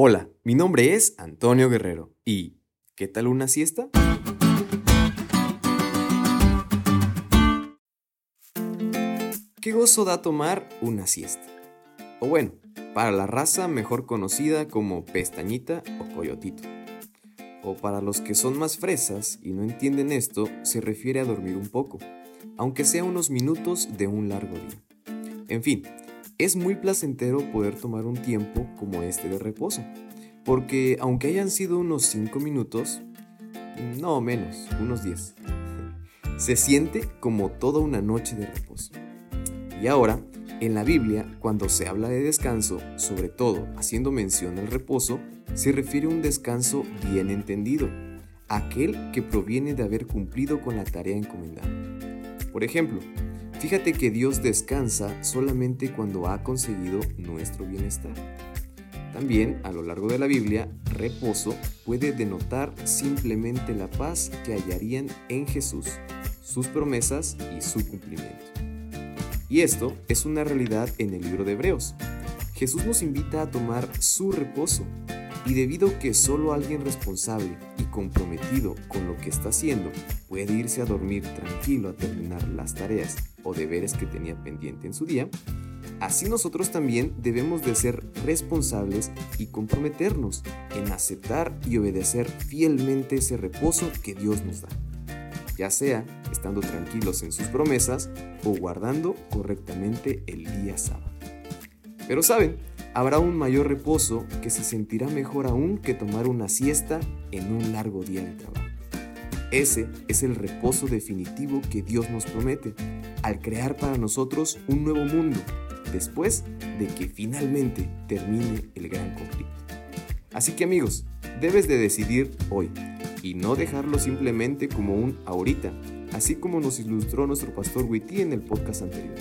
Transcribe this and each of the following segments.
Hola, mi nombre es Antonio Guerrero y ¿qué tal una siesta? ¿Qué gozo da tomar una siesta? O bueno, para la raza mejor conocida como pestañita o coyotito. O para los que son más fresas y no entienden esto, se refiere a dormir un poco, aunque sea unos minutos de un largo día. En fin, es muy placentero poder tomar un tiempo como este de reposo, porque aunque hayan sido unos 5 minutos, no menos, unos 10, se siente como toda una noche de reposo. Y ahora, en la Biblia, cuando se habla de descanso, sobre todo haciendo mención al reposo, se refiere a un descanso bien entendido, aquel que proviene de haber cumplido con la tarea encomendada. Por ejemplo, Fíjate que Dios descansa solamente cuando ha conseguido nuestro bienestar. También, a lo largo de la Biblia, reposo puede denotar simplemente la paz que hallarían en Jesús, sus promesas y su cumplimiento. Y esto es una realidad en el libro de Hebreos. Jesús nos invita a tomar su reposo y debido que solo alguien responsable y comprometido con lo que está haciendo puede irse a dormir tranquilo a terminar las tareas o deberes que tenía pendiente en su día, así nosotros también debemos de ser responsables y comprometernos en aceptar y obedecer fielmente ese reposo que Dios nos da, ya sea estando tranquilos en sus promesas o guardando correctamente el día sábado. Pero saben, habrá un mayor reposo que se sentirá mejor aún que tomar una siesta en un largo día de trabajo. Ese es el reposo definitivo que Dios nos promete al crear para nosotros un nuevo mundo después de que finalmente termine el gran conflicto. Así que amigos, debes de decidir hoy y no dejarlo simplemente como un ahorita, así como nos ilustró nuestro pastor Witty en el podcast anterior.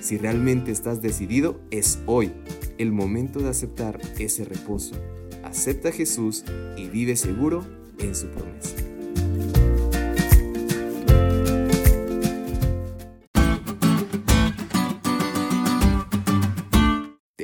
Si realmente estás decidido, es hoy el momento de aceptar ese reposo. Acepta a Jesús y vive seguro en su promesa.